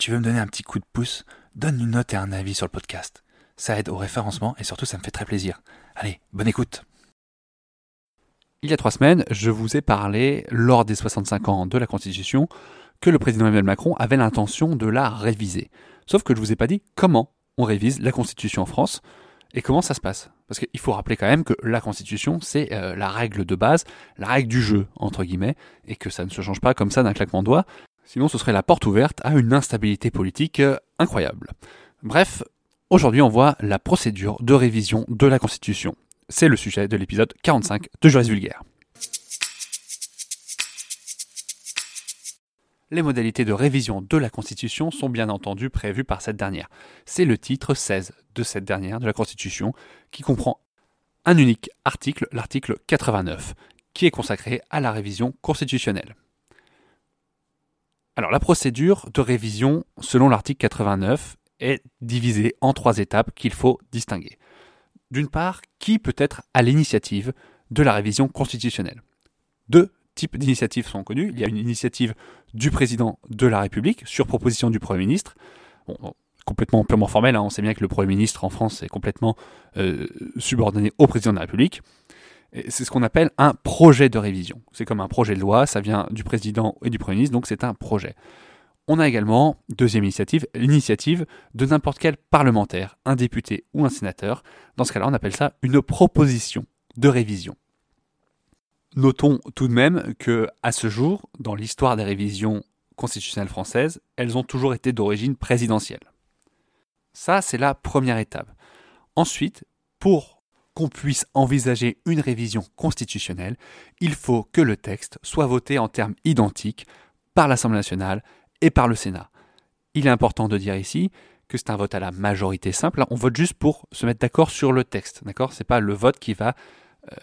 Tu veux me donner un petit coup de pouce, donne une note et un avis sur le podcast. Ça aide au référencement et surtout ça me fait très plaisir. Allez, bonne écoute. Il y a trois semaines, je vous ai parlé, lors des 65 ans de la Constitution, que le président Emmanuel Macron avait l'intention de la réviser. Sauf que je vous ai pas dit comment on révise la Constitution en France et comment ça se passe. Parce qu'il faut rappeler quand même que la Constitution, c'est euh, la règle de base, la règle du jeu, entre guillemets, et que ça ne se change pas comme ça d'un claquement de doigts, sinon ce serait la porte ouverte à une instabilité politique euh, incroyable. Bref, aujourd'hui on voit la procédure de révision de la Constitution. C'est le sujet de l'épisode 45 de Juris Vulgaire. Les modalités de révision de la Constitution sont bien entendu prévues par cette dernière. C'est le titre 16 de cette dernière de la Constitution qui comprend un unique article, l'article 89, qui est consacré à la révision constitutionnelle. Alors la procédure de révision selon l'article 89 est divisée en trois étapes qu'il faut distinguer. D'une part, qui peut être à l'initiative de la révision constitutionnelle Deux types d'initiatives sont connus. Il y a une initiative du président de la République sur proposition du Premier ministre. Complètement purement formel, hein. on sait bien que le Premier ministre en France est complètement euh, subordonné au président de la République. C'est ce qu'on appelle un projet de révision. C'est comme un projet de loi, ça vient du président et du Premier ministre, donc c'est un projet. On a également, deuxième initiative, l'initiative de n'importe quel parlementaire, un député ou un sénateur. Dans ce cas-là, on appelle ça une proposition de révision. Notons tout de même que, à ce jour, dans l'histoire des révisions constitutionnelles françaises, elles ont toujours été d'origine présidentielle. Ça, c'est la première étape. Ensuite, pour qu'on puisse envisager une révision constitutionnelle, il faut que le texte soit voté en termes identiques par l'Assemblée nationale et par le Sénat. Il est important de dire ici que c'est un vote à la majorité simple. on vote juste pour se mettre d'accord sur le texte. D'accord? C'est pas le vote qui va euh,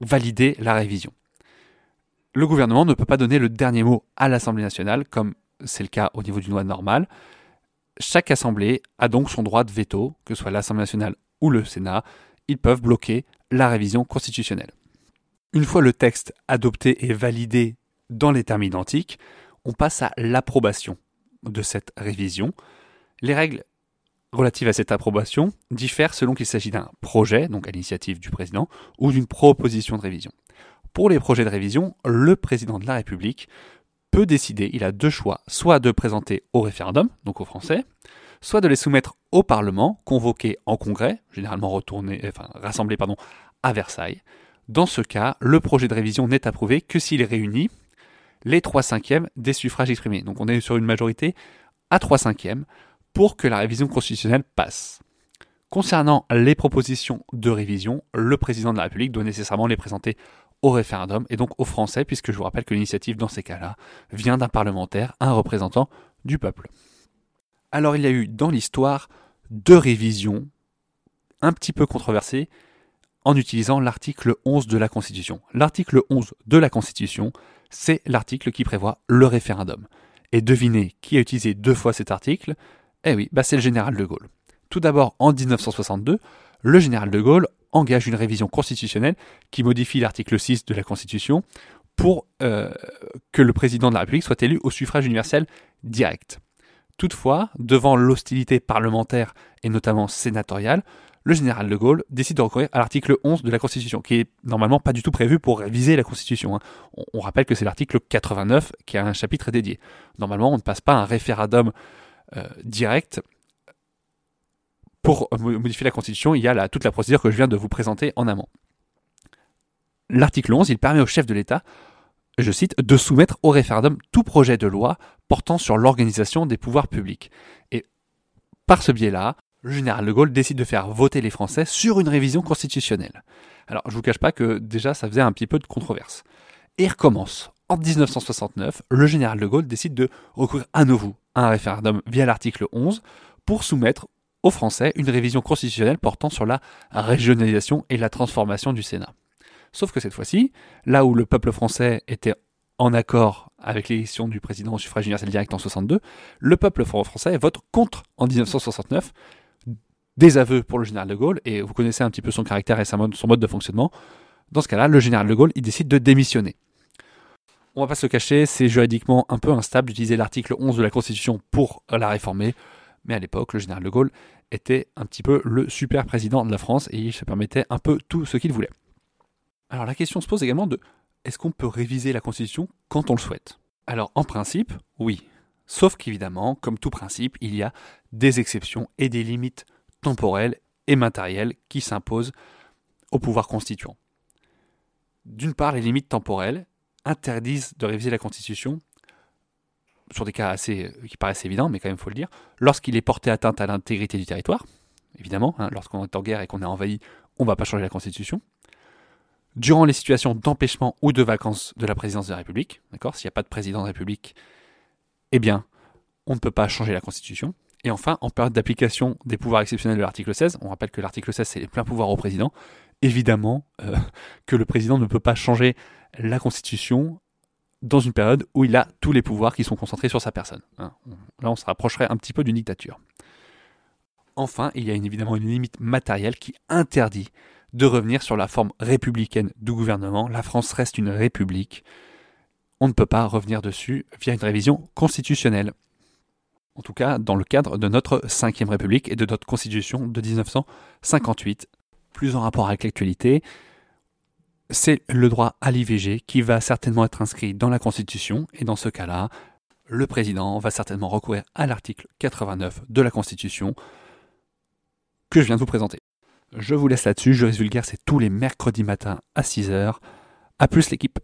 valider la révision. Le gouvernement ne peut pas donner le dernier mot à l'Assemblée nationale, comme c'est le cas au niveau d'une loi normale. Chaque assemblée a donc son droit de veto, que ce soit l'Assemblée nationale ou le Sénat. Ils peuvent bloquer la révision constitutionnelle. Une fois le texte adopté et validé dans les termes identiques, on passe à l'approbation de cette révision. Les règles relatives à cette approbation diffèrent selon qu'il s'agit d'un projet, donc à l'initiative du président, ou d'une proposition de révision. Pour les projets de révision, le président de la République peut décider, il a deux choix, soit de présenter au référendum, donc aux Français, soit de les soumettre au Parlement, convoqué en congrès, généralement retourné, enfin, rassemblé à Versailles. Dans ce cas, le projet de révision n'est approuvé que s'il est réuni les 3 cinquièmes des suffrages exprimés. Donc on est sur une majorité à 3 cinquièmes pour que la révision constitutionnelle passe. Concernant les propositions de révision, le président de la République doit nécessairement les présenter au référendum et donc aux Français, puisque je vous rappelle que l'initiative dans ces cas-là vient d'un parlementaire, un représentant du peuple. Alors il y a eu dans l'histoire deux révisions un petit peu controversées en utilisant l'article 11 de la Constitution. L'article 11 de la Constitution c'est l'article qui prévoit le référendum. Et devinez qui a utilisé deux fois cet article? Eh oui, bah c'est le général de Gaulle. Tout d'abord, en 1962, le général de Gaulle engage une révision constitutionnelle qui modifie l'article 6 de la Constitution pour euh, que le président de la République soit élu au suffrage universel direct. Toutefois, devant l'hostilité parlementaire et notamment sénatoriale, le général de Gaulle décide de recourir à l'article 11 de la Constitution, qui est normalement pas du tout prévu pour réviser la Constitution. Hein. On, rappelle que c'est l'article 89 qui a un chapitre dédié. Normalement, on ne passe pas un référendum euh, direct pour modifier la Constitution. Il y a toute la procédure que je viens de vous présenter en amont. L'article 11, il permet au chef de l'État, je cite, de soumettre au référendum tout projet de loi portant sur l'organisation des pouvoirs publics. Et par ce biais-là, le général de Gaulle décide de faire voter les Français sur une révision constitutionnelle. Alors, je vous cache pas que déjà, ça faisait un petit peu de controverse. Et recommence. En 1969, le général de Gaulle décide de recourir à nouveau à un référendum via l'article 11 pour soumettre aux Français une révision constitutionnelle portant sur la régionalisation et la transformation du Sénat. Sauf que cette fois-ci, là où le peuple français était en accord avec l'élection du président au suffrage universel direct en 62, le peuple français vote contre en 1969 des aveux pour le général de Gaulle, et vous connaissez un petit peu son caractère et son mode de fonctionnement. Dans ce cas-là, le général de Gaulle, il décide de démissionner. On va pas se le cacher, c'est juridiquement un peu instable d'utiliser l'article 11 de la Constitution pour la réformer, mais à l'époque, le général de Gaulle était un petit peu le super président de la France et il se permettait un peu tout ce qu'il voulait. Alors la question se pose également de est-ce qu'on peut réviser la Constitution quand on le souhaite? Alors en principe, oui. Sauf qu'évidemment, comme tout principe, il y a des exceptions et des limites temporelles et matérielles qui s'imposent au pouvoir constituant. D'une part, les limites temporelles interdisent de réviser la Constitution sur des cas assez, qui paraissent évidents, mais quand même il faut le dire, lorsqu'il est porté atteinte à l'intégrité du territoire, évidemment, hein, lorsqu'on est en guerre et qu'on est envahi, on ne va pas changer la Constitution durant les situations d'empêchement ou de vacances de la présidence de la République, d'accord S'il n'y a pas de président de la République, eh bien, on ne peut pas changer la Constitution. Et enfin, en période d'application des pouvoirs exceptionnels de l'article 16, on rappelle que l'article 16, c'est les pleins pouvoirs au président, évidemment euh, que le président ne peut pas changer la Constitution dans une période où il a tous les pouvoirs qui sont concentrés sur sa personne. Hein. Là, on se rapprocherait un petit peu d'une dictature. Enfin, il y a évidemment une limite matérielle qui interdit de revenir sur la forme républicaine du gouvernement. La France reste une république. On ne peut pas revenir dessus via une révision constitutionnelle. En tout cas, dans le cadre de notre 5ème République et de notre Constitution de 1958. Plus en rapport avec l'actualité, c'est le droit à l'IVG qui va certainement être inscrit dans la Constitution, et dans ce cas-là, le président va certainement recourir à l'article 89 de la Constitution que je viens de vous présenter. Je vous laisse là-dessus. Juris Vulgaire, c'est tous les mercredis matins à 6h. A plus l'équipe.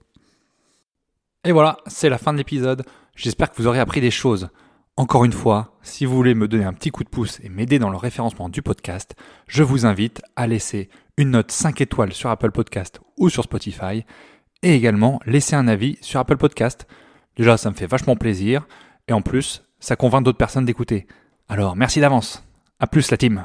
Et voilà, c'est la fin de l'épisode. J'espère que vous aurez appris des choses. Encore une fois, si vous voulez me donner un petit coup de pouce et m'aider dans le référencement du podcast, je vous invite à laisser une note 5 étoiles sur Apple Podcast ou sur Spotify et également laisser un avis sur Apple Podcast. Déjà, ça me fait vachement plaisir et en plus, ça convainc d'autres personnes d'écouter. Alors, merci d'avance. A plus la team.